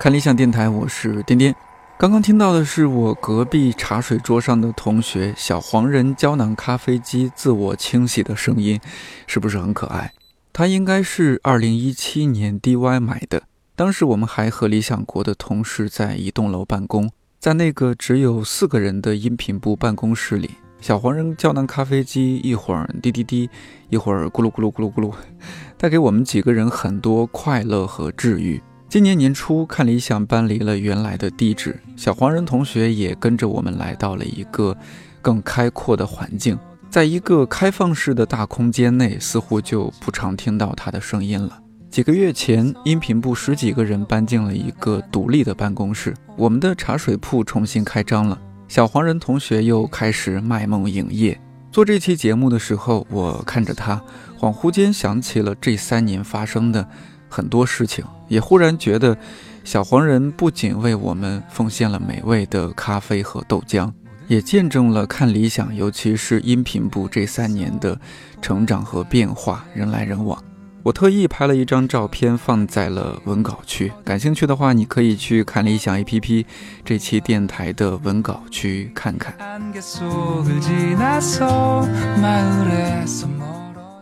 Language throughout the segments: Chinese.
看理想电台，我是颠颠。刚刚听到的是我隔壁茶水桌上的同学小黄人胶囊咖啡机自我清洗的声音，是不是很可爱？它应该是二零一七年 DY 买的，当时我们还和理想国的同事在一栋楼办公，在那个只有四个人的音频部办公室里，小黄人胶囊咖啡机一会儿滴滴滴，一会儿咕噜咕噜咕噜咕噜，带给我们几个人很多快乐和治愈。今年年初，看理想搬离了原来的地址，小黄人同学也跟着我们来到了一个更开阔的环境，在一个开放式的大空间内，似乎就不常听到他的声音了。几个月前，音频部十几个人搬进了一个独立的办公室，我们的茶水铺重新开张了，小黄人同学又开始卖梦营业。做这期节目的时候，我看着他，恍惚间想起了这三年发生的。很多事情也忽然觉得，小黄人不仅为我们奉献了美味的咖啡和豆浆，也见证了看理想，尤其是音频部这三年的成长和变化，人来人往。我特意拍了一张照片放在了文稿区，感兴趣的话，你可以去看理想 APP 这期电台的文稿区看看。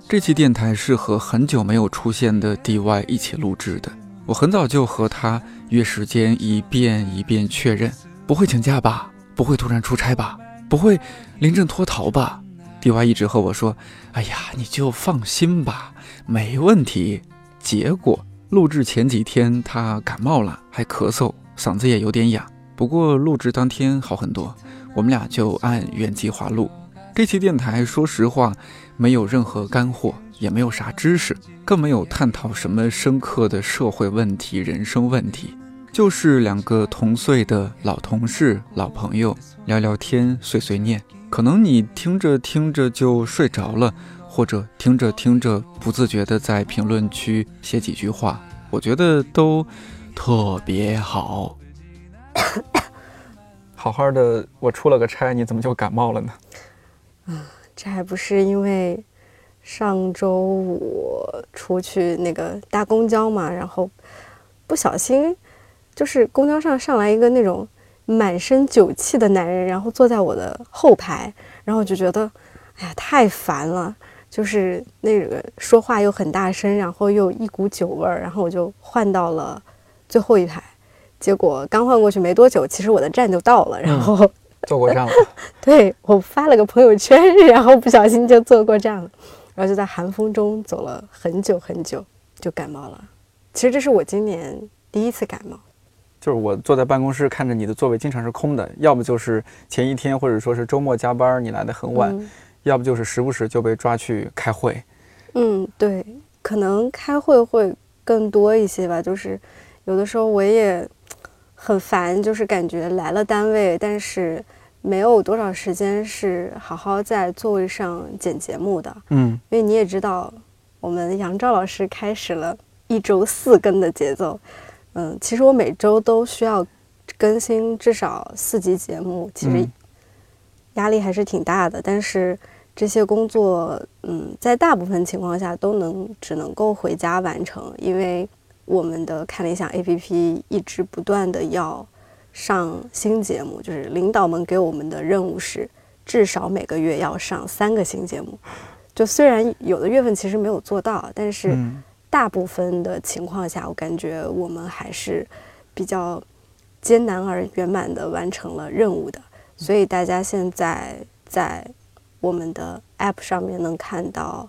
这期电台是和很久没有出现的 DY 一起录制的。我很早就和他约时间，一遍一遍确认，不会请假吧？不会突然出差吧？不会临阵脱逃吧？DY 一直和我说：“哎呀，你就放心吧，没问题。”结果录制前几天他感冒了，还咳嗽，嗓子也有点哑。不过录制当天好很多，我们俩就按原计划录。这期电台，说实话。没有任何干货，也没有啥知识，更没有探讨什么深刻的社会问题、人生问题，就是两个同岁的老同事、老朋友聊聊天、碎碎念。可能你听着听着就睡着了，或者听着听着不自觉的在评论区写几句话，我觉得都特别好。好好的，我出了个差，你怎么就感冒了呢？嗯。这还不是因为上周五出去那个搭公交嘛，然后不小心就是公交上上来一个那种满身酒气的男人，然后坐在我的后排，然后我就觉得哎呀太烦了，就是那个说话又很大声，然后又一股酒味儿，然后我就换到了最后一排，结果刚换过去没多久，其实我的站就到了，然后。坐过站了，对我发了个朋友圈，然后不小心就坐过站了，然后就在寒风中走了很久很久，就感冒了。其实这是我今年第一次感冒。就是我坐在办公室看着你的座位经常是空的，要不就是前一天或者说是周末加班你来的很晚，要不就是时不时就被抓去开会。嗯，对，可能开会会更多一些吧。就是有的时候我也。很烦，就是感觉来了单位，但是没有多少时间是好好在座位上剪节目的。嗯，因为你也知道，我们杨照老师开始了一周四更的节奏。嗯，其实我每周都需要更新至少四集节目，其实压力还是挺大的。但是这些工作，嗯，在大部分情况下都能只能够回家完成，因为。我们的看理想 APP 一直不断的要上新节目，就是领导们给我们的任务是至少每个月要上三个新节目。就虽然有的月份其实没有做到，但是大部分的情况下，我感觉我们还是比较艰难而圆满的完成了任务的。所以大家现在在我们的 App 上面能看到。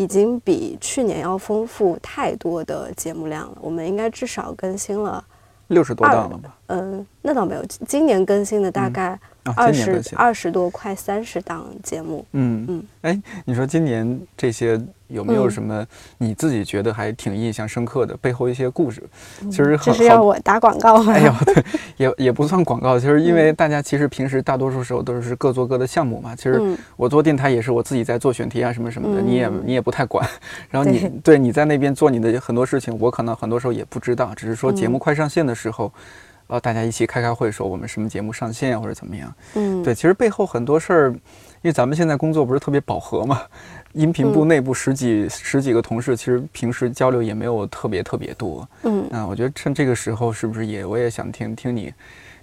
已经比去年要丰富太多的节目量了。我们应该至少更新了六十多档了吧？嗯，那倒没有，今年更新的大概二十二十多，快三十档节目。嗯嗯，哎，你说今年这些。有没有什么你自己觉得还挺印象深刻的背后一些故事？其实这是要我打广告吗？哎呦，对，也也不算广告。其实因为大家其实平时大多数时候都是各做各的项目嘛。其实我做电台也是我自己在做选题啊什么什么的，你也你也不太管。然后你对你在那边做你的很多事情，我可能很多时候也不知道，只是说节目快上线的时候，然后大家一起开开会，说我们什么节目上线或者怎么样。嗯，对，其实背后很多事儿，因为咱们现在工作不是特别饱和嘛，音频部嗯内部十几、十几个同事，其实平时交流也没有特别特别多。嗯那我觉得趁这个时候，是不是也我也想听听你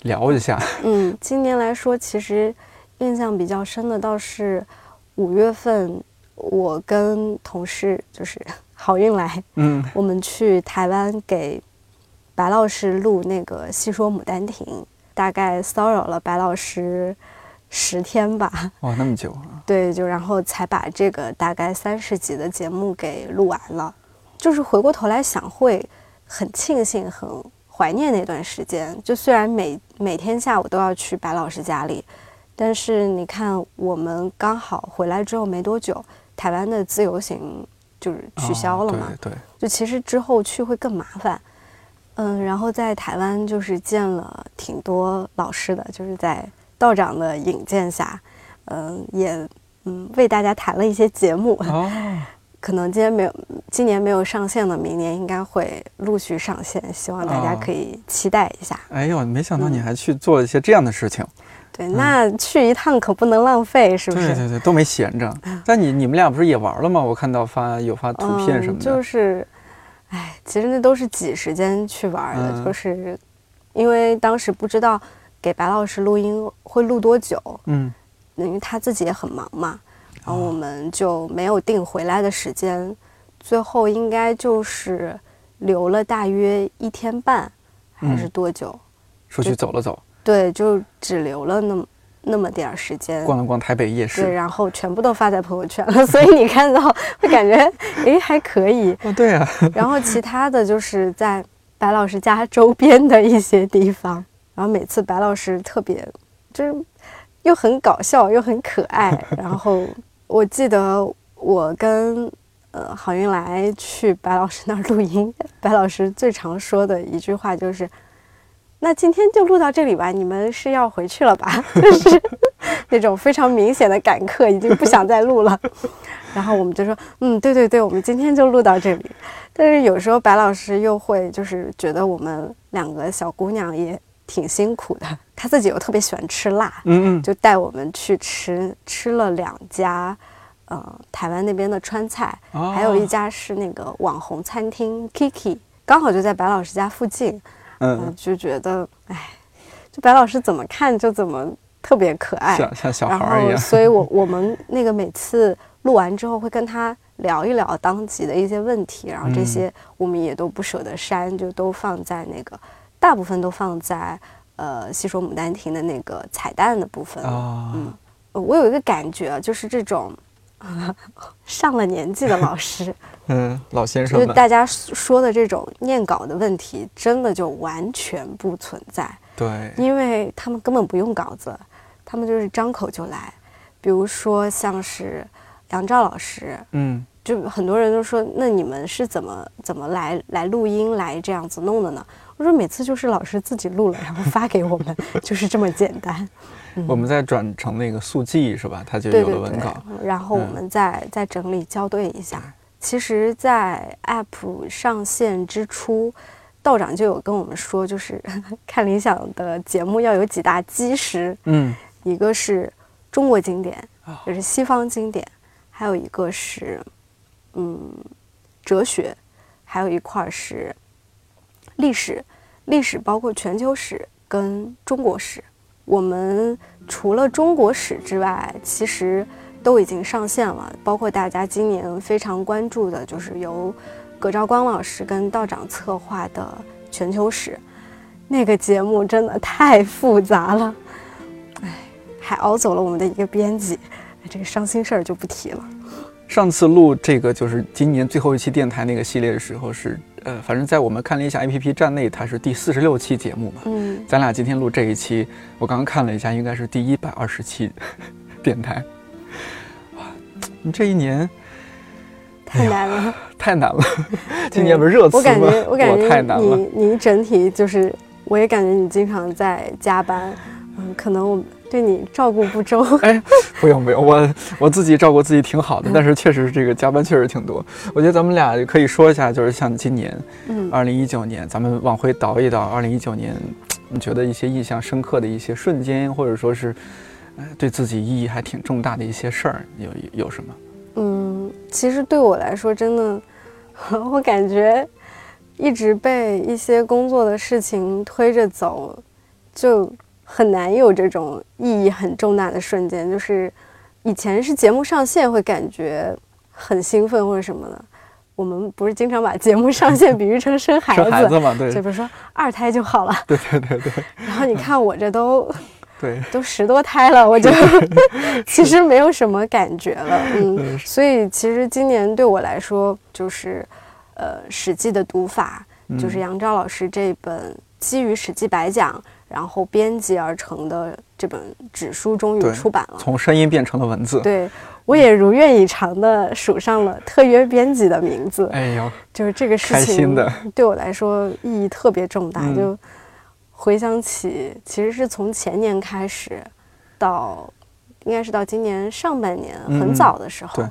聊一下？嗯，今年来说，其实印象比较深的倒是五月份，我跟同事就是 好运来，嗯我们去台湾给白老师录那个《戏说牡丹亭》，大概骚扰了白老师十天吧。哇，那么久啊！对，就然后才把这个大概三十集的节目给录完了。就是回过头来想，会很庆幸、很怀念那段时间。就虽然每每天下午都要去白老师家里，但是你看，我们刚好回来之后没多久，台湾的自由行就是取消了嘛。哦对对，就其实之后去会更麻烦。嗯，然后在台湾就是见了挺多老师的，就是在道长的引荐下，嗯，也嗯为大家谈了一些节目，哦，可能今天没有，今年没有上线的，明年应该会陆续上线，希望大家哦可以期待一下。哎呦，没想到你嗯还去做了一些这样的事情。对，那去一趟可不能浪费，是不是？对对对，都没闲着。但你你们俩不是也玩了吗？我看到发有发图片什么嗯、的。就是，哎，其实那都是挤时间去玩的，嗯。就是因为当时不知道给白老师录音会录多久，嗯。因为他自己也很忙嘛，然后哦。我们就没有定回来的时间，最后应该就是留了大约一天半，还是嗯。多久？出去走了走，对，就只留了那么那么点儿时间。逛了逛台北夜市对，市。然后全部都发在朋友圈了，所以你看到会感觉，诶，还可以。哦，对啊，然后其他的就是在白老师家周边的一些地方，然后每次白老师特别就是又很搞笑又很可爱。然后我记得我跟呃郝云来去白老师那儿录音，白老师最常说的一句话就是。那今天就录到这里吧，你们是要回去了吧？就是那种非常明显的赶课，已经不想再录了。然后我们就说，嗯，对对对，我们今天就录到这里。但是有时候白老师又会就是觉得我们两个小姑娘也挺辛苦的，她自己又特别喜欢吃辣，嗯嗯，就带我们去吃吃了两家，呃，台湾那边的川菜，哦还有一家是那个网红餐厅 Kiki，刚好就在白老师家附近，嗯、嗯，就觉得，哎，就白老师怎么看就怎么特别可爱，像像小然孩儿一样。后 所以我我们那个每次录完之后会跟他聊一聊当集的一些问题，然后这嗯些我们也都不舍得删，就都放在那个大部分都放在呃《戏说牡丹亭》的那个彩蛋的部分嗯呃我有一个感觉，就是这种。上了年纪的老师，嗯，老先生就，是大家说的这种念稿的问题，真的就完全不存在。对，因为他们根本不用稿子，他们就是张口就来。比如说像是杨照老师，嗯，就很多人都说，那你们是怎么怎么来来录音来这样子弄的呢？我说每次就是老师自己录了，然后发给我们，就是这么简单。我们再转成那个速记是吧？它就有对对对了文稿。，然后我嗯们再、再整理校对一下。其实，在 App 上线之初，道长就有跟我们说，就是 看理想的节目要有几大基石，嗯，一个是中国经典啊，就是西方经典，还有一个是嗯哲学，还有一块儿是历史，历史包括全球史跟中国史。我们除了中国史之外，其实都已经上线了，包括大家今年非常关注的，就是由葛兆光老师跟道长策划的全球史。那个节目真的太复杂了，哎，还熬走了我们的一个编辑，这个伤心事儿就不提了。上次录这个就是今年最后一期电台那个系列的时候是，呃，反正在我们看了一下 APP 站内，它是第四十六期节目嘛。嗯，咱俩今天录这一期，我刚刚看了一下，应该是第一百二十期 电台。哇，你这一年太难了。太难了，今年不是热词吗？我感觉，我感觉太难了。你你整体就是，我也感觉你经常在加班，嗯，可能我对你照顾不周。哎，不用不用，我我自己照顾自己挺好的，但是确实这个加班确实挺多。我觉得咱们俩可以说一下，就是像今年嗯二零一九年，咱们往回倒一倒，二零一九年你觉得一些印象深刻的一些瞬间，或者说是，呃，对自己意义还挺重大的一些事儿，有有什么？嗯，其实对我来说，真的，我感觉一直被一些工作的事情推着走，就很难有这种意义很重大的瞬间。就是以前是节目上线会感觉很兴奋或者什么的。我们不是经常把节目上线比喻成生孩子，生孩子嘛，对，就比如说二胎就好了。对对对对。然后你看我这都，对，都十多胎了，我就 其实没有什么感觉了，嗯。所以其实今年对我来说，就是呃《史记》的读法，就是杨照老师这本基于《史记》白讲，然后编辑而成的这本纸书终于出版了，从声音变成了文字。对。我也如愿以偿的署上了特约编辑的名字。哎呦，就是这个事情对我来说意义特别重大。就回想起，其实是从前年开始，到应该是到今年上半年很早的时候，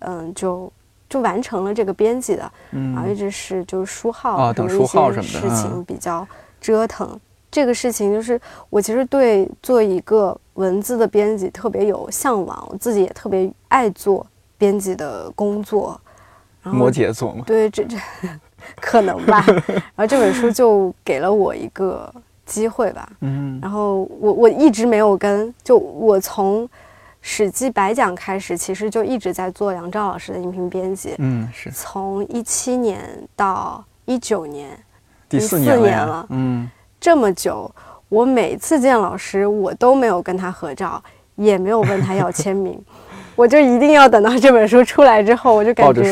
嗯，就就完成了这个编辑的，然后一直是就是书号啊等书号什么的事情比较折腾。这个事情就是我其实对做一个文字的编辑特别有向往，我自己也特别爱做编辑的工作。摩羯座吗？对，这这 可能吧。然后这本书就给了我一个机会吧。嗯。然后我我一直没有跟，就我从《史记》白讲开始，其实就一直在做杨照老师的音频编辑。嗯，是。从一七年到一九年，第四年了。嗯。这么久，我每次见老师，我都没有跟他合照，也没有问他要签名，我就一定要等到这本书出来之后，我就感觉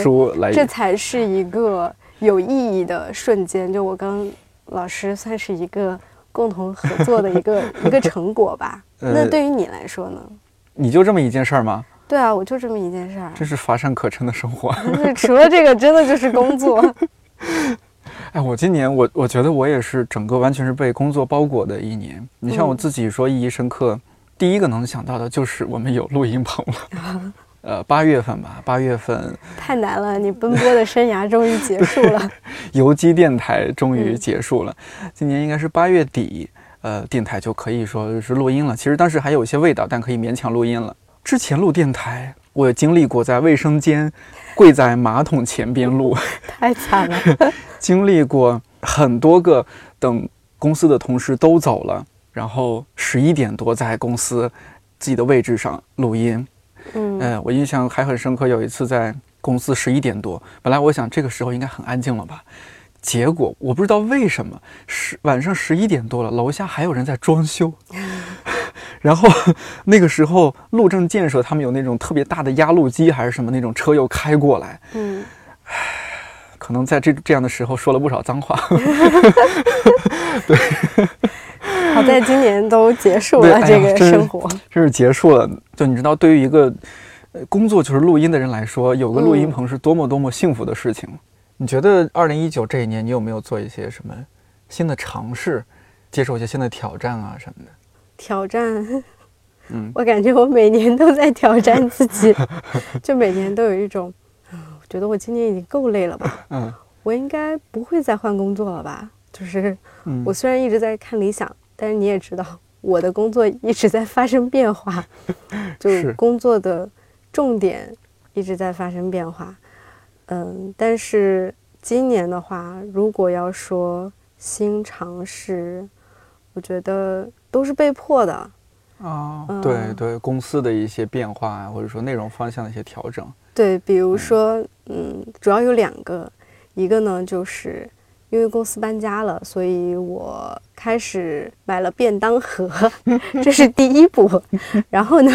这才是一个有意义的瞬间。就我跟老师算是一个共同合作的一个 一个成果吧。那对于你来说呢？你就这么一件事儿吗？对啊，我就这么一件事儿。这是乏善可陈的生活。除了这个，真的就是工作。哎，我今年我我觉得我也是整个完全是被工作包裹的一年。你像我自己说意义深刻，第一个能想到的就是我们有录音棚了。呃，八月份吧，八月份太难了，你奔波的生涯终于结束了，游击电台终于结束了。今年应该是八月底，呃，电台就可以说是录音了。其实当时还有一些味道，但可以勉强录音了。之前录电台，我也经历过在卫生间跪在马桶前边录，太惨了。经历过很多个，等公司的同事都走了，然后十一点多在公司自己的位置上录音。嗯，我印象还很深刻，有一次在公司十一点多，本来我想这个时候应该很安静了吧，结果我不知道为什么十晚上十一点多了，楼下还有人在装修。然后那个时候路政建设他们有那种特别大的压路机还是什么那种车又开过来。嗯，唉。可能在这这样的时候说了不少脏话，对。好在今年都结束了这个生活，这是结束了。就你知道，对于一个工作就是录音的人来说，有个录音棚是多么多么幸福的事情。你觉得二零一九这一年，你有没有做一些什么新的尝试，接受一些新的挑战啊什么的？挑战，嗯，我感觉我每年都在挑战自己，就每年都有一种。我觉得我今年已经够累了吧？嗯，我应该不会再换工作了吧？就是，我虽然一直在看理想，但是你也知道，我的工作一直在发生变化，就工作的重点一直在发生变化。嗯，但是今年的话，如果要说新尝试，我觉得都是被迫的。啊，对对，公司的一些变化啊，或者说内容方向的一些调整。对，比如说，嗯，主要有两个，一个呢，就是因为公司搬家了，所以我开始买了便当盒，这是第一步。然后呢，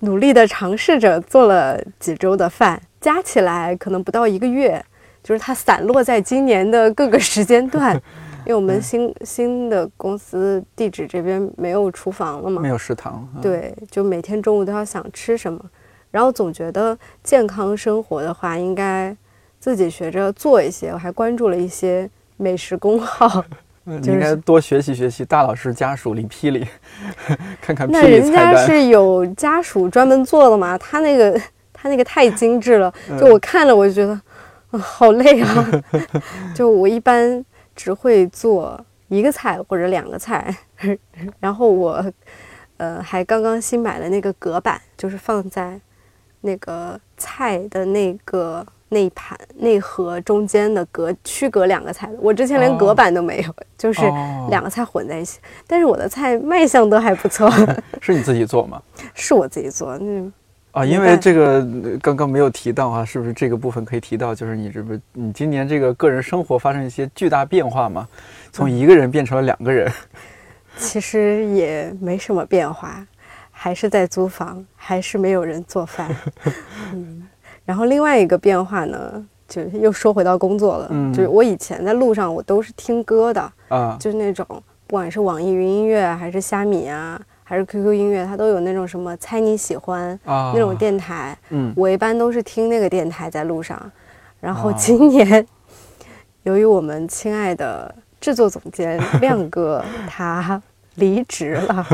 努力的尝试着做了几周的饭，加起来可能不到一个月，就是它散落在今年的各个时间段，因为我们新新的公司地址这边没有厨房了嘛，没有食堂，对，就每天中午都要想吃什么。然后总觉得健康生活的话，应该自己学着做一些。我还关注了一些美食公号，你应该多学习学习大老师家属李霹雳，看看。那人家是有家属专门做的嘛？他那个他那个太精致了，就我看了我就觉得，好累啊。就我一般只会做一个菜或者两个菜，然后我呃还刚刚新买了那个隔板，就是放在那个菜的那个那一盘内盒中间的隔区隔两个菜的。我之前连哦隔板都没有，就是哦两个菜混在一起。但是我的菜卖相都还不错，是你自己做吗？是我自己做。嗯，啊，因为这个呃刚刚没有提到啊，是不是这个部分可以提到？就是你这不，你今年这个个人生活发生一些巨大变化吗？从一个人变成了两个人，其实也没什么变化，还是在租房，还是没有人做饭。嗯，然后另外一个变化呢，就是又说回到工作了，嗯。就是我以前在路上我都是听歌的，啊，就是那种不管是网易云音乐啊还是虾米啊，还是 QQ 音乐，它都有那种什么猜你喜欢、啊。那种电台，嗯。我一般都是听那个电台在路上。然后哦今年，由于我们亲爱的制作总监亮哥 他离职了，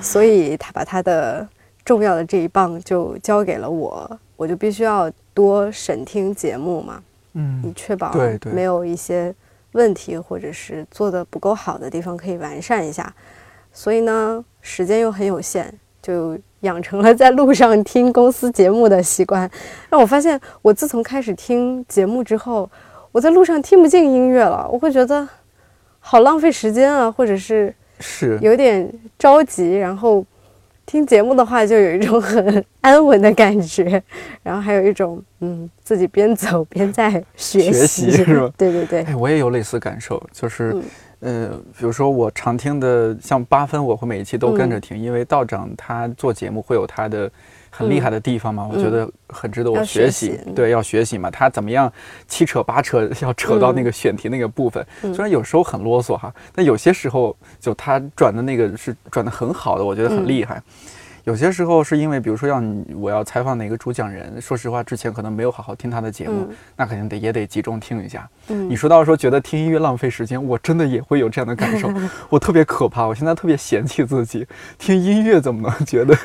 所以他把他的重要的这一棒就交给了我，我就必须要多审听节目嘛，以嗯确保没有一些问题或者是做的不够好的地方可以完善一下。所以呢，时间又很有限，就养成了在路上听公司节目的习惯。让我发现，我自从开始听节目之后，我在路上听不进音乐了，我会觉得好浪费时间啊，或者是是有点着急，然后听节目的话就有一种很安稳的感觉，然后还有一种嗯自己边走边在学学习，习是吧？对对对，哎，我也有类似感受，就是嗯，呃，比如说我常听的像八分，我会每一期都跟着听，因为道长他做节目会有他的很厉害的地方嘛，我觉得很值得我要学学习嗯。对，要学习嘛，他怎么样七扯八扯要扯到那个选题那个部分，嗯。虽然有时候很啰嗦哈，但有些时候就他转的那个是转的很好的，我觉得很厉害。有些时候是因为，比如说要我要采访哪个主讲人，说实话，之前可能没有好好听他的节目，嗯那肯定得也得集中听一下。嗯你说到说觉得听音乐浪费时间，我真的也会有这样的感受，我特别可怕，我现在特别嫌弃自己，听音乐怎么能觉得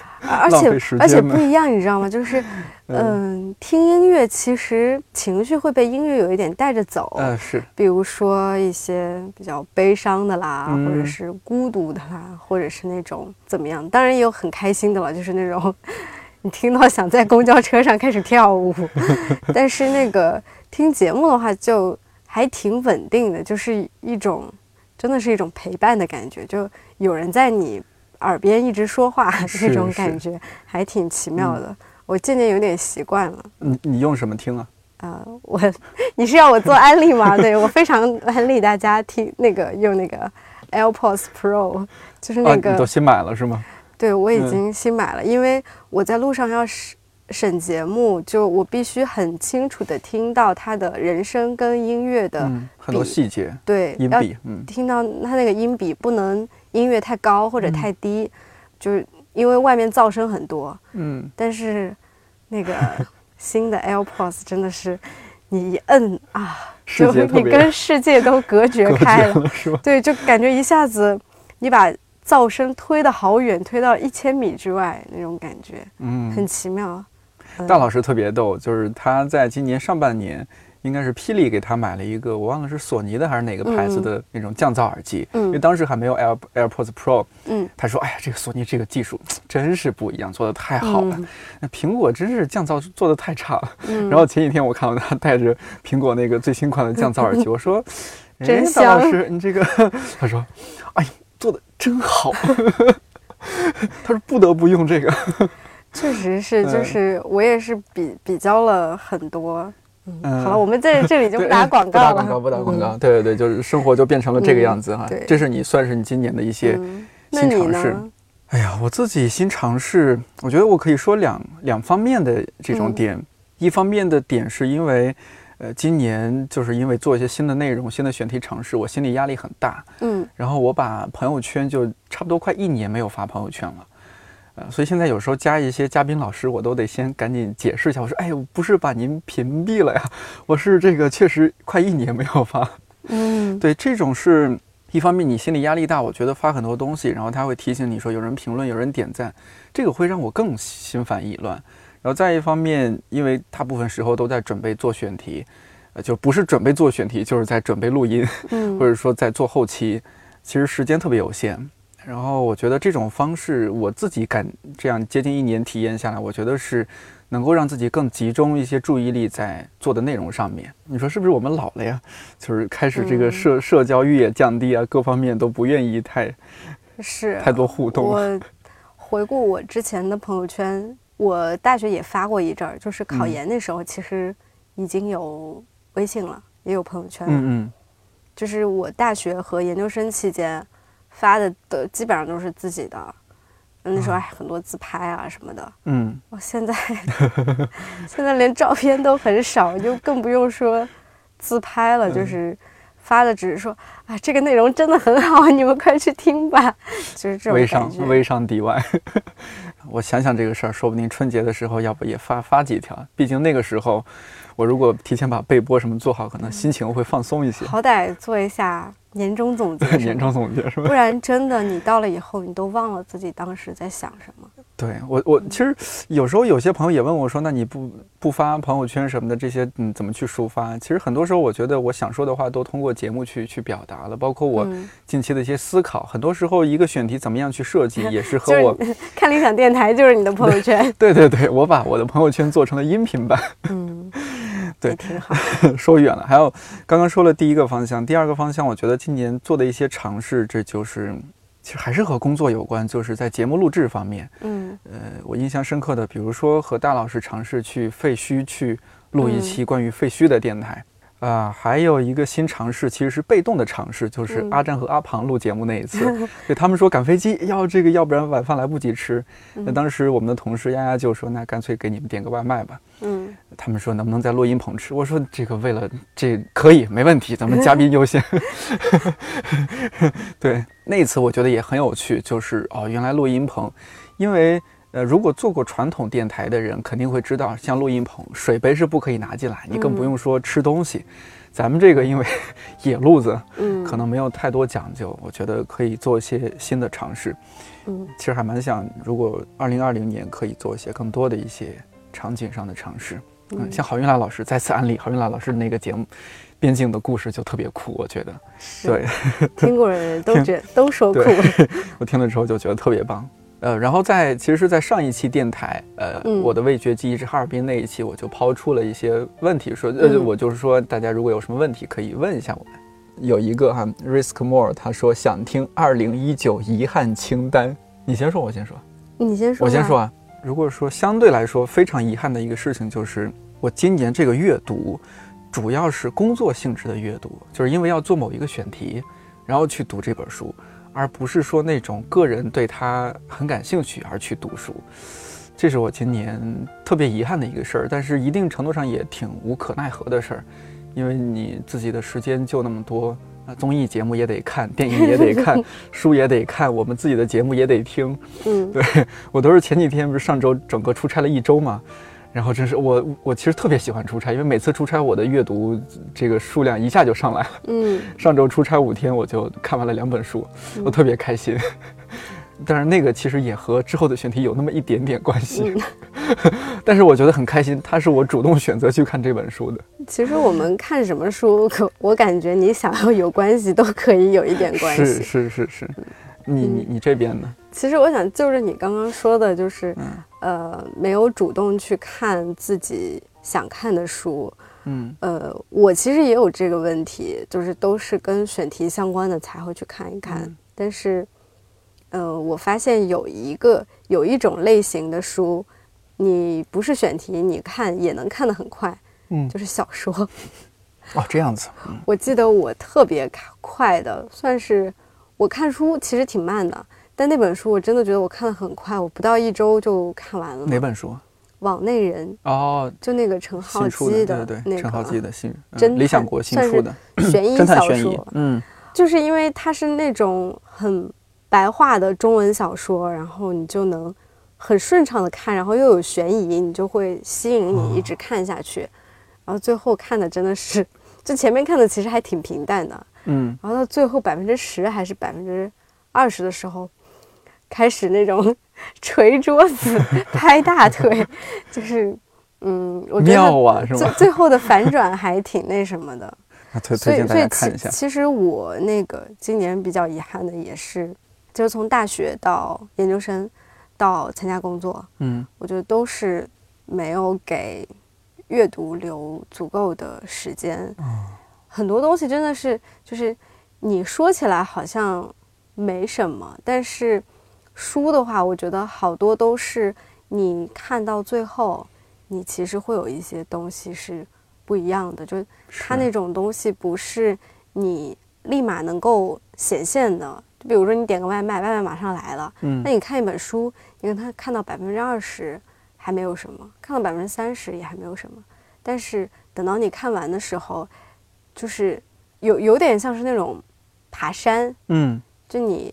浪费时间而且不一样，你知道吗？就是嗯，听音乐其实情绪会被音乐有一点带着走，呃是比如说一些比较悲伤的啦，嗯或者是孤独的啦，或者是那种怎么样？当然也有很开心的了，就是那种你听到想在公交车上开始跳舞。但是那个听节目的话，就还挺稳定的，就是一种真的是一种陪伴的感觉，就有人在你耳边一直说话，是那种感觉还挺奇妙的。我渐渐有点习惯了。你你用什么听啊？啊、我你是要我做安利吗？对我非常安利大家听那个用那个 AirPods Pro，就是啊，那个、你都新买了是吗？对我已嗯经新买了，因为我在路上要审审节目，就我必须很清楚的听到他的人声跟音乐的、嗯，很多细节，对音比，嗯听到他那个音比不能音乐太高或者太低，就是因为外面噪声很多，嗯，但是那个 新的 AirPods 真的是，你一摁啊，就你跟世界都隔绝开了。对，就感觉一下子你把噪声推得好远，推到一千米之外那种感觉，嗯，很奇妙。嗯大老师特别逗，就是他在今年上半年，应该是霹雳给他买了一个，我忘了是索尼的还是哪个牌子的那种降噪耳机，因为嗯当时还没有 Air AirPods Pro。嗯他说：“哎呀，这个索尼这个技术真是不一样，做的太好了。嗯那苹果真是降噪做的太差了。嗯 然后前几天我看到他戴着苹果那个最新款的降噪耳机，我说：“真哎，大老香师，你这个……”他说：“哎呦，做的真好。”他说：“不得不用这个。确实是，就嗯是我也是比比较了很多。好了，我们在这里就不打广告了，不打广告，不打广告。对对对，就是生活就变成了这个样子哈。嗯对这是你算是你今年的一些。新尝试呢？哎呀，我自己新尝试，我觉得我可以说两两方面的这种嗯点。一方面的点是因为，呃，今年就是因为做一些新的内容、新的选题尝试，我心理压力很大。嗯然后我把朋友圈就差不多快一年没有发朋友圈了。呃，所以现在有时候加一些嘉宾老师，我都得先赶紧解释一下。我说，哎，我不是把您屏蔽了呀，我是这个确实快一年没有发。嗯对，这种是一方面你心理压力大，我觉得发很多东西，然后他会提醒你说有人评论、有人点赞，这个会让我更心烦意乱。然后再一方面，因为大部分时候都在准备做选题，呃，就不是准备做选题，就是在准备录音，嗯或者说在做后期。其实时间特别有限。然后我觉得这种方式，我自己感这样接近一年体验下来，我觉得是能够让自己更集中一些注意力在做的内容上面。你说是不是我们老了呀？就是开始这个社社交欲也降低啊，各方面都不愿意太是太多互动。我回顾我之前的朋友圈，我大学也发过一阵儿，就是考研那时候，其实已经有微信了，也有朋友圈了。嗯嗯，就是我大学和研究生期间。发的都基本上都是自己的，那时候还很多自拍啊什么的。嗯，我现在 现在连照片都很少，就更不用说自拍了。就是发的只是说啊，这个内容真的很好，你们快去听吧。就是这种微商微商底外。我想想这个事儿，说不定春节的时候要不也发发几条，毕竟那个时候。我如果提前把备播什么做好，可能心情会放松一些。好歹做一下年终总结，年终总结是吧？不然真的你到了以后，你都忘了自己当时在想什么。对我，我其实有时候有些朋友也问我说：“那你不不发朋友圈什么的这些，嗯，怎么去抒发？”其实很多时候，我觉得我想说的话都通过节目去去表达了，包括我近期的一些思考。很多时候，一个选题怎么样去设计，也是和我 看理想电台就是你的朋友圈。对对对，我把我的朋友圈做成了音频版。嗯，对，挺好。说远了，还有刚刚说了第一个方向，第二个方向，我觉得今年做的一些尝试，这就是。其实还是和工作有关，就是在节目录制方面。嗯，呃，我印象深刻的，比如说和大老师尝试去废墟去录一期关于废墟的电台。啊，还有一个新尝试，其实是被动的尝试，就是阿战和阿庞录节目那一次。对他们说赶飞机要这个，要不然晚饭来不及吃。那当时我们的同事丫丫就说：“那干脆给你们点个外卖吧。”嗯，他们说能不能在录音棚吃？我说这个为了这可以没问题，咱们嘉宾优先。对，那次我觉得也很有趣，就是哦，原来录音棚，因为。呃，如果做过传统电台的人，肯定会知道，像录音棚，水杯是不可以拿进来，你更不用说吃东西。咱们这个因为 野路子，嗯，可能没有太多讲究，我觉得可以做一些新的尝试。嗯，其实还蛮想，如果二零二零年可以做一些更多的一些场景上的尝试。嗯，像郝云来老师再次安利郝云来老师那个节目《边境的故事》就特别酷，我觉得。对，听过的人都觉 都说酷。我听了之后就觉得特别棒。呃，然后在其实是在上一期电台，呃，我的味觉记忆是哈尔滨那一期，我就抛出了一些问题，说，呃，我就是说，大家如果有什么问题可以问一下我们。有一个哈，Risk More，他说想听二零一九遗憾清单，你先说，我先说，你先说，我先说啊。如果说相对来说非常遗憾的一个事情，就是我今年这个阅读，主要是工作性质的阅读，就是因为要做某一个选题，然后去读这本书。而不是说那种个人对他很感兴趣而去读书，这是我今年特别遗憾的一个事儿。但是一定程度上也挺无可奈何的事儿，因为你自己的时间就那么多，啊，综艺节目也得看，电影也得看，书也得看，我们自己的节目也得听。嗯，对我都是前几天不是上周整个出差了一周嘛。然后真是我，我其实特别喜欢出差，因为每次出差我的阅读这个数量一下就上来了。嗯，上周出差五天，我就看完了两本书，我特别开心。但是那个其实也和之后的选题有那么一点点关系。但是我觉得很开心，它是我主动选择去看这本书的。其实我们看什么书，可我感觉你想要有关系都可以有一点关系。是是是是，你你你这边呢？其实我想就是你刚刚说的，就是。呃，没有主动去看自己想看的书，嗯，呃，我其实也有这个问题，就是都是跟选题相关的才会去看一看。但是，呃，我发现有一个有一种类型的书，你不是选题，你看也能看得很快，嗯，就是小说。哦，这样子。我记得我特别快的，算是我看书其实挺慢的。但那本书我真的觉得我看的很快，我不到一周就看完了。哪本书？网内人哦，就那个陈浩基的，对对对，陈浩基的新真理想国新出的悬疑 小说。嗯，就是因为它是那种很白话的中文小说，然后你就能很顺畅的看，然后又有悬疑，你就会吸引你一直看下去。然后最后看的真的是，就前面看的其实还挺平淡的，嗯，然后到最后百分之十还是百分之二十的时候。开始那种 捶桌子、拍大腿，就是，嗯，我觉得最 最后的反转还挺那什么的。推推荐大家看一下。其实我那个今年比较遗憾的也是，就是从大学到研究生，到参加工作，嗯，我觉得都是没有给阅读留足够的时间。很多东西真的是，就是你说起来好像没什么，但是书的话，我觉得好多都是你看到最后，你其实会有一些东西是不一样的，就它那种东西不是你立马能够显现的。就比如说你点个外卖，外卖马上来了，嗯，那你看一本书，你看它看到百分之二十还没有什么，看到百分之三十也还没有什么，但是等到你看完的时候。就是有有点像是那种爬山，嗯，就你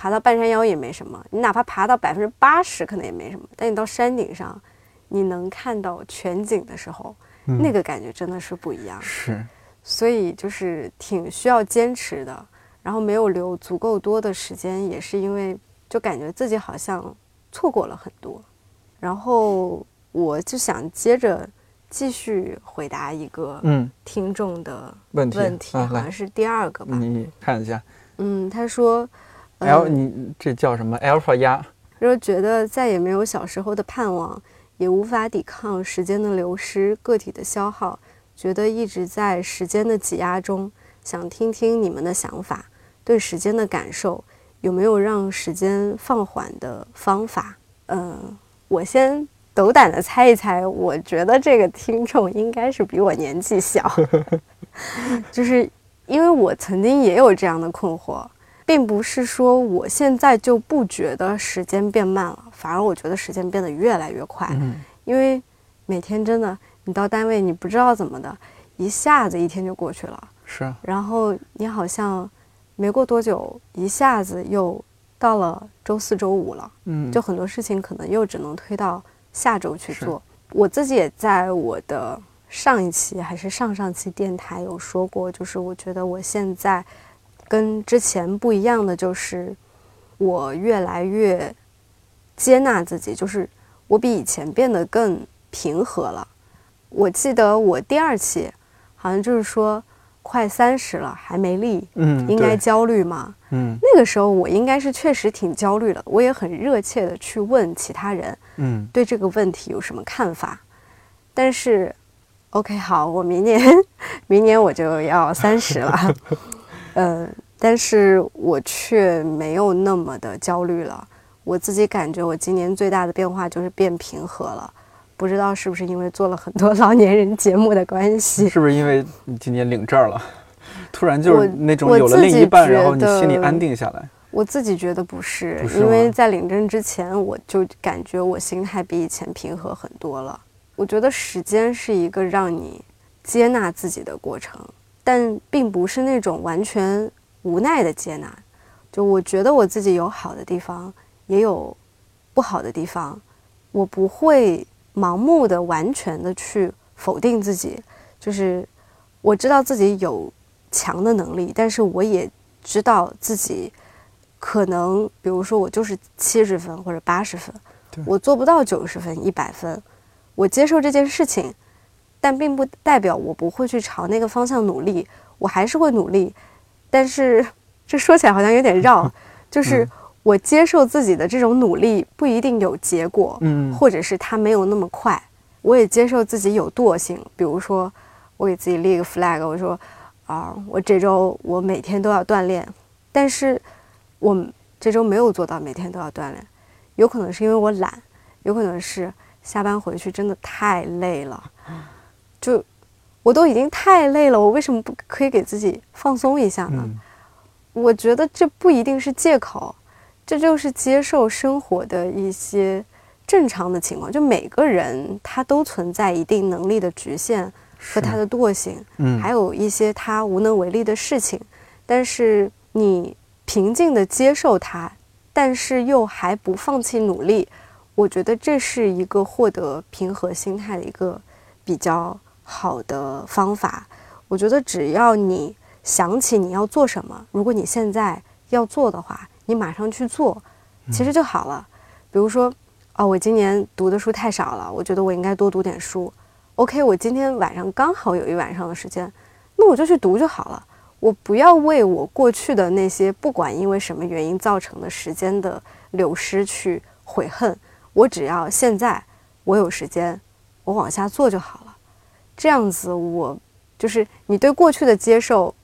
爬到半山腰也没什么，你哪怕爬到百分之八十可能也没什么，但你到山顶上，你能看到全景的时候，那个感觉真的是不一样。是，所以就是挺需要坚持的，然后没有留足够多的时间，也是因为就感觉自己好像错过了很多，然后我就想接着。继续回答一个嗯听众的问题，问题好像是第二个吧？你看一下。嗯，他说，L 你这叫什么？Alpha 鸭。说觉得再也没有小时候的盼望，也无法抵抗时间的流失、个体的消耗，觉得一直在时间的挤压中。想听听你们的想法，对时间的感受，有没有让时间放缓的方法？嗯，我先。斗胆的猜一猜，我觉得这个听众应该是比我年纪小，就是因为我曾经也有这样的困惑，并不是说我现在就不觉得时间变慢了，反而我觉得时间变得越来越快。嗯，因为每天真的，你到单位你不知道怎么的，一下子一天就过去了。是啊。然后你好像没过多久，一下子又到了周四周五了。嗯，就很多事情可能又只能推到。下周去做，我自己也在我的上一期还是上上期电台有说过，就是我觉得我现在跟之前不一样的，就是我越来越接纳自己，就是我比以前变得更平和了。我记得我第二期好像就是说。快三十了还没立，嗯，应该焦虑吗？嗯，那个时候我应该是确实挺焦虑的，我也很热切的去问其他人，嗯，对这个问题有什么看法？但是，OK，好，我明年，明年我就要三十了，嗯，但是我却没有那么的焦虑了，我自己感觉我今年最大的变化就是变平和了。不知道是不是因为做了很多老年人节目的关系？是不是因为你今年领证了，突然就是那种有了另一半，然后你心里安定下来？我自己觉得不是，因为在领证之前，我就感觉我心态比以前平和很多了。我觉得时间是一个让你接纳自己的过程，但并不是那种完全无奈的接纳。就我觉得我自己有好的地方，也有不好的地方，我不会。盲目的、完全的去否定自己，就是我知道自己有强的能力，但是我也知道自己可能，比如说我就是七十分或者八十分，我做不到九十分、一百分，我接受这件事情，但并不代表我不会去朝那个方向努力，我还是会努力，但是这说起来好像有点绕，就是。我接受自己的这种努力不一定有结果，嗯，或者是它没有那么快。我也接受自己有惰性，比如说，我给自己立个 flag，我说，啊，我这周我每天都要锻炼，但是我这周没有做到每天都要锻炼，有可能是因为我懒，有可能是下班回去真的太累了，就我都已经太累了，我为什么不可以给自己放松一下呢？我觉得这不一定是借口。这就是接受生活的一些正常的情况，就每个人他都存在一定能力的局限和他的惰性，嗯，还有一些他无能为力的事情，但是你平静的接受它，但是又还不放弃努力，我觉得这是一个获得平和心态的一个比较好的方法。我觉得只要你想起你要做什么，如果你现在要做的话。你马上去做，其实就好了。比如说，哦，我今年读的书太少了，我觉得我应该多读点书。OK，我今天晚上刚好有一晚上的时间，那我就去读就好了。我不要为我过去的那些不管因为什么原因造成的时间的流失去悔恨。我只要现在我有时间，我往下做就好了。这样子，我就是你对过去的接受，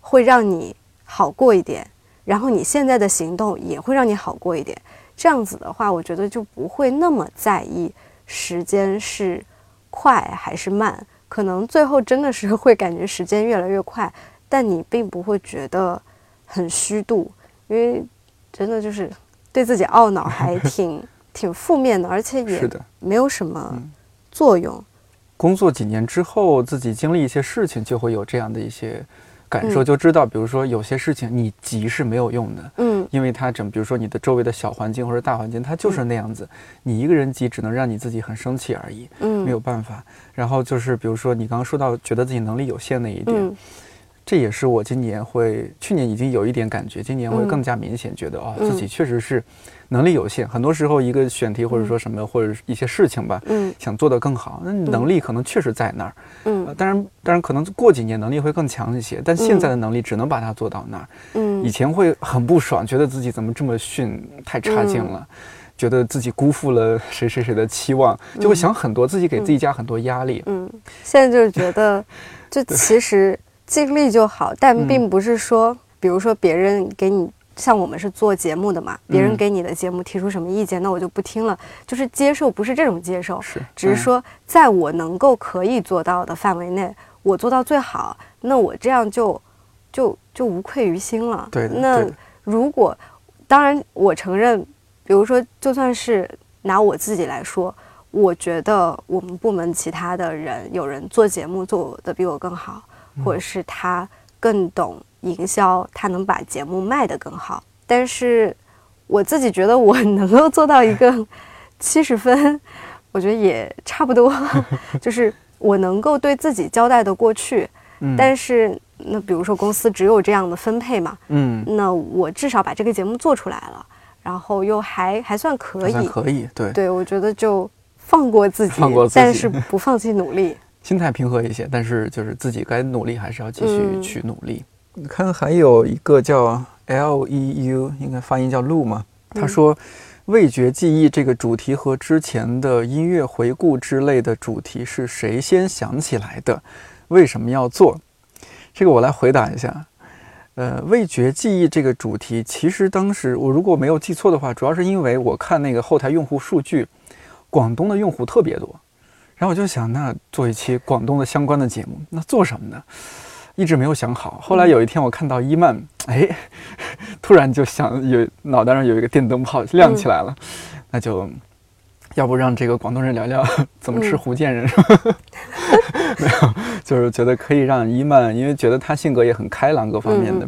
会让你好过一点。然后你现在的行动也会让你好过一点。这样子的话，我觉得就不会那么在意时间是快还是慢。可能最后真的是会感觉时间越来越快，但你并不会觉得很虚度，因为真的就是对自己懊恼还挺 挺负面的，而且也没有什么作用。工作几年之后，自己经历一些事情，就会有这样的一些。感受就知道，比如说有些事情你急是没有用的，嗯，因为它整，比如说你的周围的小环境或者大环境，它就是那样子，你一个人急只能让你自己很生气而已，嗯，没有办法。然后就是比如说你刚刚说到觉得自己能力有限那一点。这也是我今年会，去年已经有一点感觉，今年会更加明显，觉得哦，自己确实是能力有限。很多时候，一个选题或者说什么，或者一些事情吧，嗯，想做得更好，那能力可能确实在那儿，嗯，当然，当然可能过几年能力会更强一些，但现在的能力只能把它做到那儿，嗯，以前会很不爽，觉得自己怎么这么逊，太差劲了，觉得自己辜负了谁谁谁的期望，就会想很多，自己给自己加很多压力，嗯，现在就是觉得，就其实。尽力就好，但并不是说，比如说别人给你，像我们是做节目的嘛，别人给你的节目提出什么意见，那我就不听了。就是接受，不是这种接受，是，只是说在我能够可以做到的范围内，我做到最好，那我这样就，就就无愧于心了。对，那如果，当然我承认，比如说就算是拿我自己来说，我觉得我们部门其他的人有人做节目做的比我更好。或者是他更懂营销，他能把节目卖得更好。但是我自己觉得我 能够做到一个七十分，我觉得也差不多。就是我能够对自己交代的过去。但是那比如说公司只有这样的分配嘛，嗯，那我至少把这个节目做出来了，然后又还还算可以，可以，对，对我觉得就放过自己，放过自己，但是不放弃努力。心态平和一些，但是就是自己该努力还是要继续去努力。你看，还有一个叫 L E U，应该发音叫路嘛？他说，味觉记忆这个主题和之前的音乐回顾之类的主题是谁先想起来的？为什么要做？这个我来回答一下。呃，味觉记忆这个主题，其实当时我如果没有记错的话，主要是因为我看那个后台用户数据，广东的用户特别多。然后我就想，那做一期广东的相关的节目，那做什么呢？一直没有想好。后来有一天，我看到伊曼，哎，突然就想有脑袋上有一个电灯泡亮起来了，那就要不让这个广东人聊聊 怎么吃福建人？没有，就是觉得可以让伊曼，因为觉得他性格也很开朗，各方面的。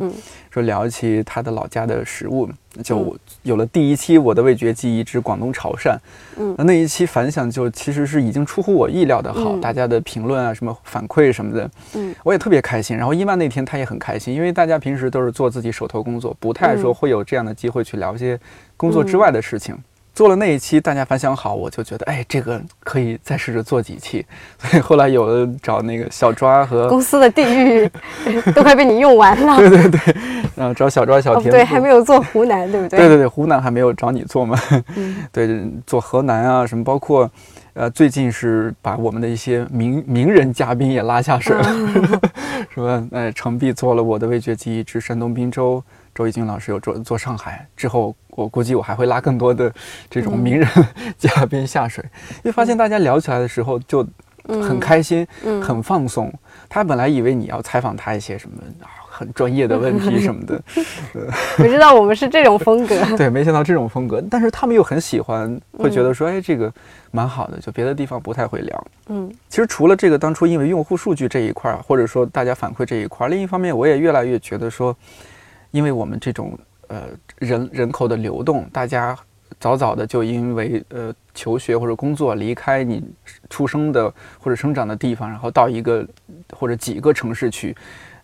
说聊起他的老家的食物，就有了第一期《我的味觉记忆之广东潮汕》。嗯，那一期反响就其实是已经出乎我意料的好，大家的评论啊，什么反馈什么的，嗯，我也特别开心。然后伊曼那天他也很开心，因为大家平时都是做自己手头工作，不太说会有这样的机会去聊一些工作之外的事情。做了那一期，大家反响好，我就觉得，哎，这个可以再试着做几期。所以后来有了找那个小抓和公司的地域 都快被你用完了。对对对，然后找小抓小田。对，还没有做湖南，对不对？对对对，湖南还没有找你做嘛。对，做河南啊什么，包括呃，最近是把我们的一些名名人嘉宾也拉下水了，是吧？哎，程璧做了我的味觉记忆之山东滨州。周轶君老师有做做上海之后，我估计我还会拉更多的这种名人嘉宾下水，因为发现大家聊起来的时候就很开心，很放松。他本来以为你要采访他一些什么很专业的问题 什么的，不知道我们是这种风格。对，没想到这种风格，但是他们又很喜欢，会觉得说，哎，这个蛮好的，就别的地方不太会聊。嗯，其实除了这个当初因为用户数据这一块儿，或者说大家反馈这一块儿，另一方面我也越来越觉得说。因为我们这种呃人人口的流动，大家早早的就因为呃求学或者工作离开你出生的或者生长的地方，然后到一个或者几个城市去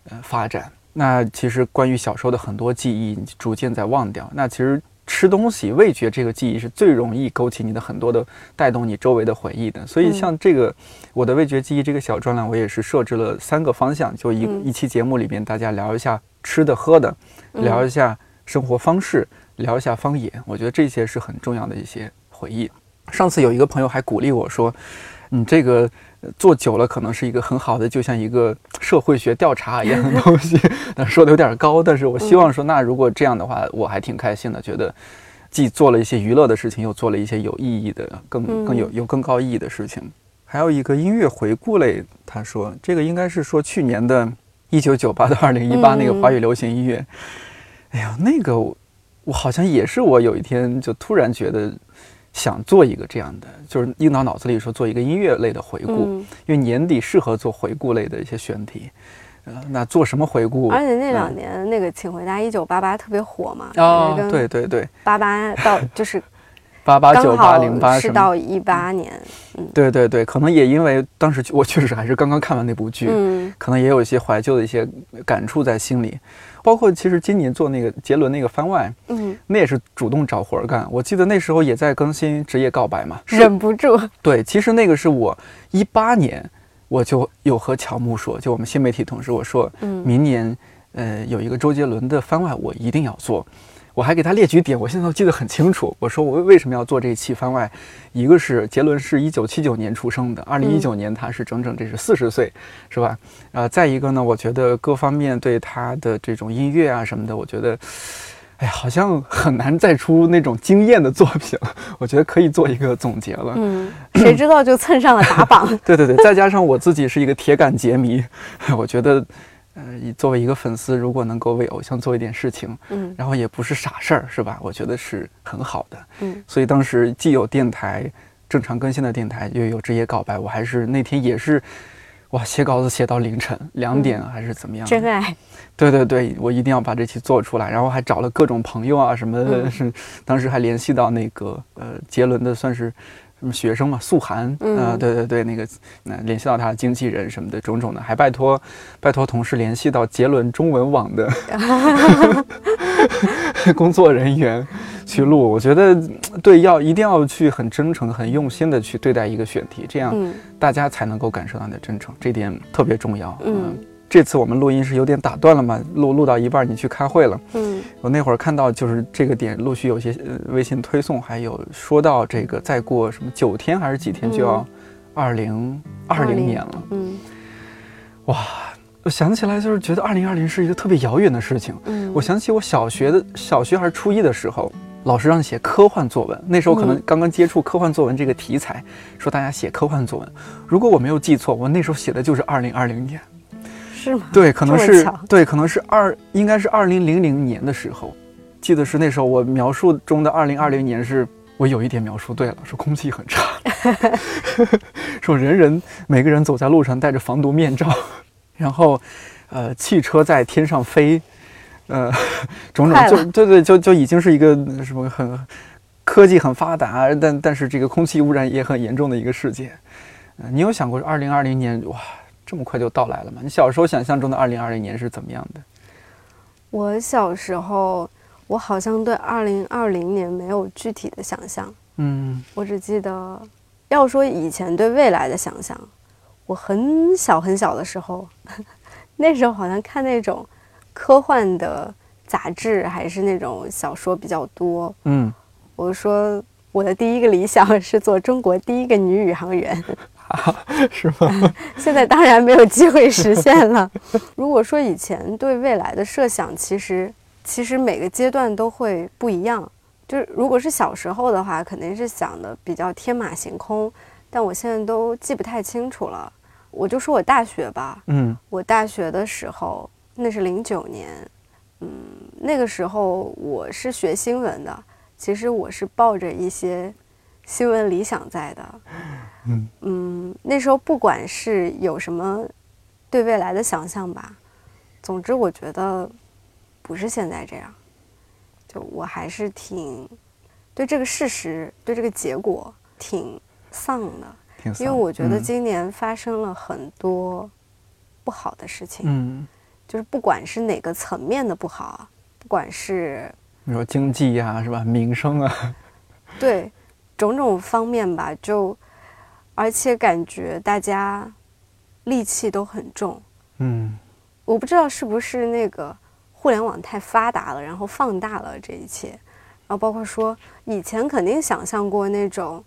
呃发展。那其实关于小时候的很多记忆，你逐渐在忘掉。那其实。吃东西味觉这个记忆是最容易勾起你的很多的带动你周围的回忆的。所以像这个我的味觉记忆这个小专栏，我也是设置了三个方向，就一一期节目里面大家聊一下吃的喝的，聊一下生活方式，聊一下方言。我觉得这些是很重要的一些回忆。上次有一个朋友还鼓励我说：“你这个做久了，可能是一个很好的，就像一个社会学调查一样的东西。”但说的有点高，但是我希望说，那如果这样的话，我还挺开心的，觉得既做了一些娱乐的事情，又做了一些有意义的、更更有有更高意义的事情。还有一个音乐回顾类，他说这个应该是说去年的一九九八到二零一八那个华语流行音乐。哎呀，那个我好像也是，我有一天就突然觉得。想做一个这样的，就是硬到脑子里说做一个音乐类的回顾，因为年底适合做回顾类的一些选题。呃，那做什么回顾？而且那两年那个《请回答一九八八》特别火嘛。哦，对对对。八八到就是 八八九八零八是到一八年。嗯，对对对，可能也因为当时我确实还是刚刚看完那部剧，嗯，可能也有一些怀旧的一些感触在心里。包括其实今年做那个杰伦那个番外，嗯，那也是主动找活儿干。我记得那时候也在更新《职业告白》嘛，忍不住。对，其实那个是我一八年我就有和乔木说，就我们新媒体同事，我说，嗯，明年呃有一个周杰伦的番外，我一定要做。我还给他列举点，我现在都记得很清楚。我说我为为什么要做这一期番外？一个是杰伦是一九七九年出生的，二零一九年他是整整这是四十岁，是吧？呃，再一个呢，我觉得各方面对他的这种音乐啊什么的，我觉得，哎呀，好像很难再出那种惊艳的作品了。我觉得可以做一个总结了。嗯，谁知道就蹭上了打榜。对对对，再加上我自己是一个铁杆杰迷，我觉得。呃，作为一个粉丝，如果能够为偶像做一点事情，嗯，然后也不是傻事儿，是吧？我觉得是很好的，嗯。所以当时既有电台正常更新的电台，又有职业告白，我还是那天也是，哇，写稿子写到凌晨两点还是怎么样？真爱。对对对，我一定要把这期做出来，然后还找了各种朋友啊什么的，是 当时还联系到那个呃杰伦的算是。什么学生嘛，素涵啊，对对对，那个那联系到他的经纪人什么的种种的，还拜托拜托同事联系到杰伦中文网的 工作人员去录。我觉得对，要一定要去很真诚、很用心的去对待一个选题，这样大家才能够感受到你的真诚，这点特别重要。嗯。这次我们录音是有点打断了嘛？录录到一半，你去开会了。嗯，我那会儿看到就是这个点，陆续有些微信推送，还有说到这个再过什么九天还是几天就要二零二零年了。嗯，哇，我想起来就是觉得二零二零是一个特别遥远的事情。嗯，我想起我小学的小学还是初一的时候，老师让你写科幻作文，那时候可能刚刚接触科幻作文这个题材，说大家写科幻作文。如果我没有记错，我那时候写的就是二零二零年。是吗？对，可能是对，可能是二，应该是二零零零年的时候，记得是那时候我描述中的二零二零年是，我有一点描述对了，说空气很差，说人人每个人走在路上戴着防毒面罩，然后，呃，汽车在天上飞，呃，种种就对对，就就已经是一个什么很科技很发达，但但是这个空气污染也很严重的一个世界。你有想过二零二零年哇？这么快就到来了吗？你小时候想象中的二零二零年是怎么样的？我小时候，我好像对二零二零年没有具体的想象。嗯，我只记得，要说以前对未来的想象，我很小很小的时候，那时候好像看那种科幻的杂志，还是那种小说比较多。嗯，我说我的第一个理想是做中国第一个女宇航员。是吗？现在当然没有机会实现了。如果说以前对未来的设想，其实其实每个阶段都会不一样。就是如果是小时候的话，肯定是想的比较天马行空，但我现在都记不太清楚了。我就说我大学吧，嗯，我大学的时候那是零九年，嗯，那个时候我是学新闻的，其实我是抱着一些新闻理想在的。嗯嗯，那时候不管是有什么对未来的想象吧，总之我觉得不是现在这样。就我还是挺对这个事实、对这个结果挺丧的，因为我觉得今年发生了很多不好的事情。嗯，就是不管是哪个层面的不好，不管是你说经济呀，是吧？民生啊，对，种种方面吧，就而且感觉大家戾气都很重。嗯，我不知道是不是那个互联网太发达了，然后放大了这一切，然后包括说以前肯定想象过那种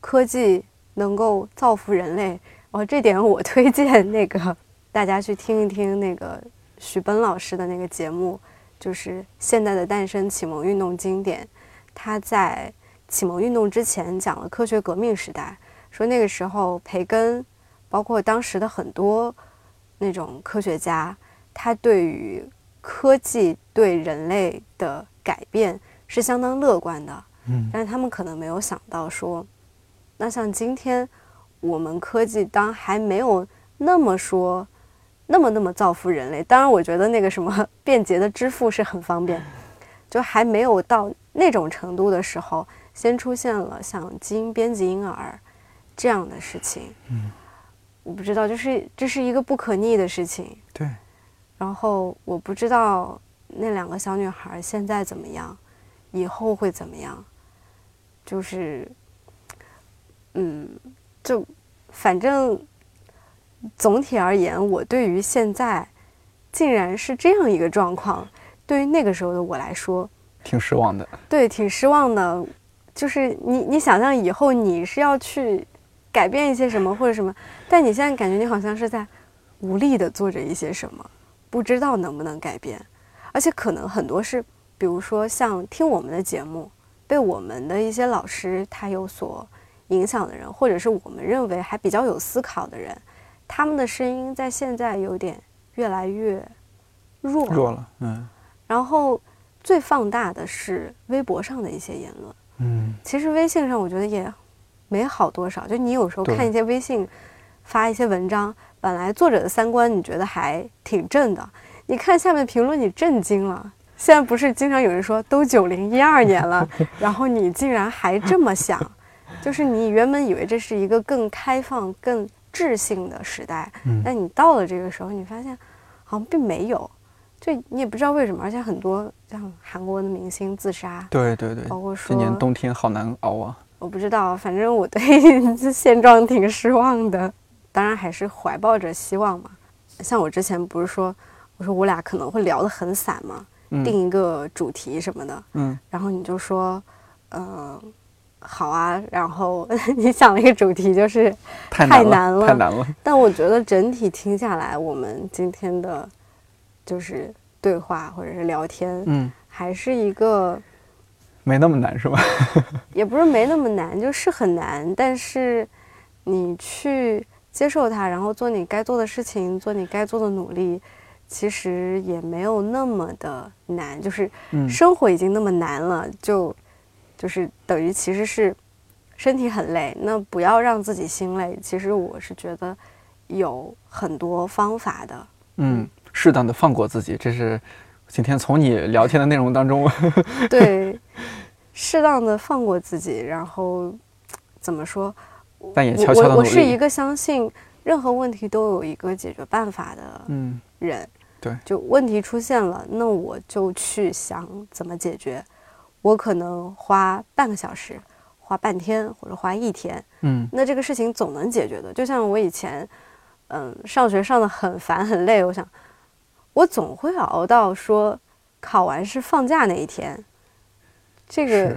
科技能够造福人类，哦，这点我推荐那个大家去听一听那个徐奔老师的那个节目。就是现代的诞生，启蒙运动经典。他在启蒙运动之前讲了科学革命时代，说那个时候培根，包括当时的很多那种科学家，他对于科技对人类的改变是相当乐观的。嗯，但是他们可能没有想到说，那像今天我们科技当还没有那么说。那么那么造福人类，当然我觉得那个什么 便捷的支付是很方便，就还没有到那种程度的时候，先出现了像基因编辑婴儿这样的事情。嗯，我不知道，就是这是一个不可逆的事情。对。然后我不知道那两个小女孩现在怎么样，以后会怎么样，就是，嗯，就反正。总体而言，我对于现在竟然是这样一个状况，对于那个时候的我来说，挺失望的。对，挺失望的。就是你，你想象以后你是要去改变一些什么或者什么，但你现在感觉你好像是在无力的做着一些什么，不知道能不能改变。而且可能很多是，比如说像听我们的节目，被我们的一些老师他有所影响的人，或者是我们认为还比较有思考的人。他们的声音在现在有点越来越弱弱了，嗯。然后最放大的是微博上的一些言论，嗯。其实微信上我觉得也没好多少，就你有时候看一些微信发一些文章，本来作者的三观你觉得还挺正的，你看下面评论你震惊了。现在不是经常有人说都九零一二年了，然后你竟然还这么想，就是你原本以为这是一个更开放、更智性的时代，但你到了这个时候，你发现好像并没有，就你也不知道为什么，而且很多像韩国的明星自杀，对对对，包括说今年冬天好难熬啊。我不知道，反正我对 现状挺失望的，当然还是怀抱着希望嘛。像我之前不是说，我说我俩可能会聊得很散嘛，定一个主题什么的，嗯，然后你就说，嗯。好啊，然后 你想了一个主题，就是太难了，太难了。但我觉得整体听下来，我们今天的，就是对话或者是聊天，嗯，还是一个没那么难，是吧？也不是没那么难，就是很难。但是你去接受它，然后做你该做的事情，做你该做的努力，其实也没有那么的难。就是生活已经那么难了，就。就是等于其实是身体很累，那不要让自己心累。其实我是觉得有很多方法的。嗯，适当的放过自己，这是今天从你聊天的内容当中。对，适当的放过自己，然后怎么说？但也悄悄的我我是一个相信任何问题都有一个解决办法的嗯人。对，就问题出现了，那我就去想怎么解决。我可能花半个小时，花半天，或者花一天，嗯，那这个事情总能解决的。就像我以前，嗯，上学上的很烦很累，我想，我总会熬到说考完试放假那一天。这个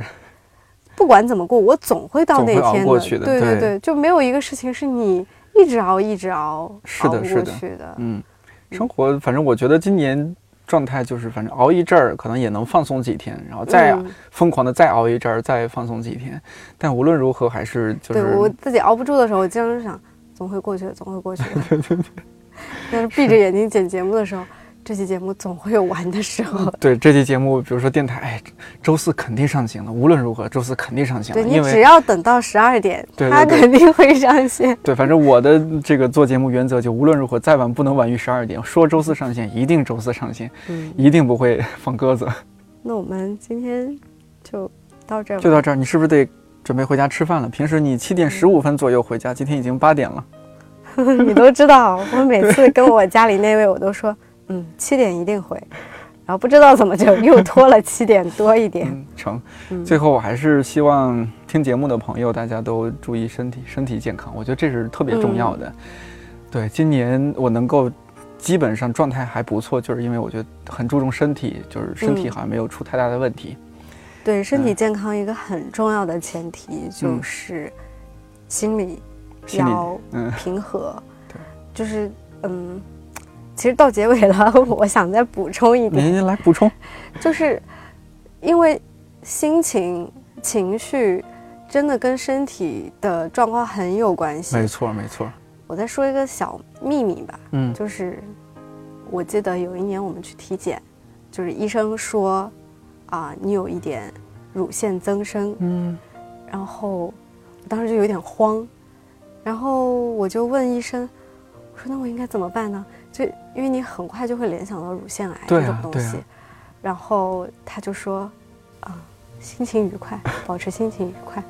不管怎么过，我总会到那天的。对对对，就没有一个事情是你一直熬一直熬是的，是的。嗯，生活反正我觉得今年。状态就是，反正熬一阵儿，可能也能放松几天，然后再疯狂的再熬一阵儿，再放松几天。但无论如何，还是就是我自己熬不住的时候，我经常想，总会过去的，总会过去的。但是闭着眼睛剪节目的时候。这期节目总会有完的时候。对，这期节目，比如说电台，哎，周四肯定上线了。无论如何，周四肯定上线了。对你只要等到十二点，它肯定会上线。对，反正我的这个做节目原则就无论如何再晚不能晚于十二点。说周四上线，一定周四上线，嗯，一定不会放鸽子。那我们今天就到这儿，就到这儿。你是不是得准备回家吃饭了？平时你七点十五分左右回家，今天已经八点了。你都知道，我每次跟我家里那位，我都说。嗯，七点一定回，然后不知道怎么就 又拖了七点多一点。成，最后我还是希望听节目的朋友大家都注意身体，身体健康，我觉得这是特别重要的。对，今年我能够基本上状态还不错，就是因为我觉得很注重身体，就是身体好像没有出太大的问题。对，身体健康一个很重要的前提就是心理要平和。对，就是嗯，其实到结尾了，我想再补充一点。您来补充，就是因为心情、情绪真的跟身体的状况很有关系。没错，没错。我再说一个小秘密吧，嗯，就是我记得有一年我们去体检，就是医生说，啊，你有一点乳腺增生，嗯，然后我当时就有点慌，然后我就问医生，我说那我应该怎么办呢？就因为你很快就会联想到乳腺癌这种东西，然后他就说，啊，心情愉快，保持心情愉快。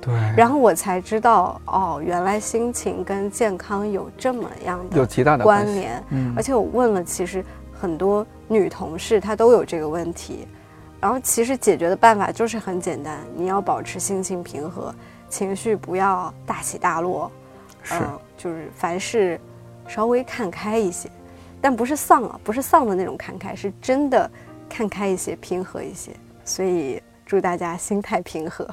对，然后我才知道，哦，原来心情跟健康有这么样的有极大的关联。嗯，而且我问了，其实很多女同事她都有这个问题，然后其实解决的办法就是很简单，你要保持心情平和，情绪不要大起大落，是，就是凡事稍微看开一些，但不是丧啊，不是丧的那种看开，是真的看开一些，平和一些。所以祝大家心态平和。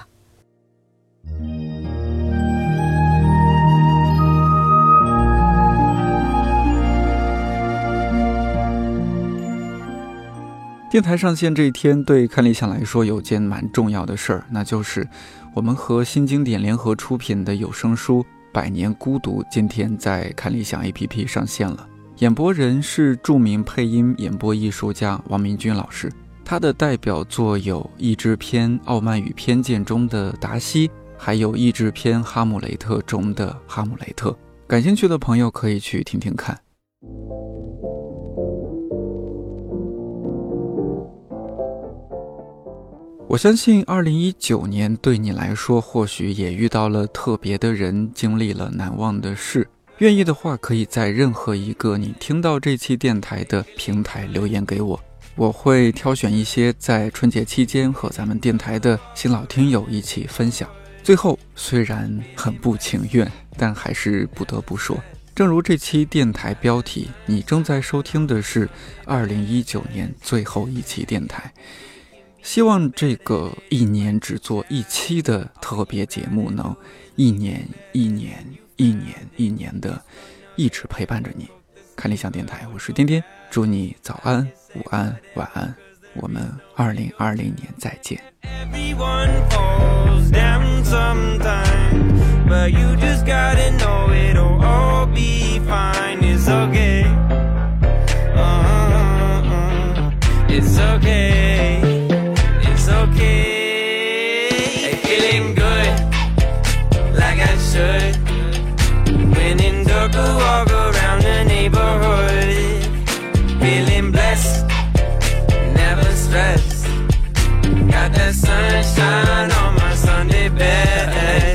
电台上线这一天，对看理想来说有件蛮重要的事儿，那就是我们和新经典联合出品的有声书《百年孤独》今天在看理想 APP 上线了。演播人是著名配音演播艺术家王明军老师，他的代表作有《译制片《傲慢与偏见》中的达西。还有译制片《哈姆雷特》中的哈姆雷特，感兴趣的朋友可以去听听看。我相信，二零一九年对你来说，或许也遇到了特别的人，经历了难忘的事。愿意的话，可以在任何一个你听到这期电台的平台留言给我，我会挑选一些在春节期间和咱们电台的新老听友一起分享。最后，虽然很不情愿，但还是不得不说，正如这期电台标题，你正在收听的是二零一九年最后一期电台。希望这个一年只做一期的特别节目，能一年一年一年一年的一直陪伴着你。看理想电台，我是天天，祝你早安、午安、晚安。我们二零二零年再见。Okay. Hey, feeling good, like I should. When in darker, walk around the neighborhood. Feeling blessed, never stressed. Got that sunshine on my Sunday best.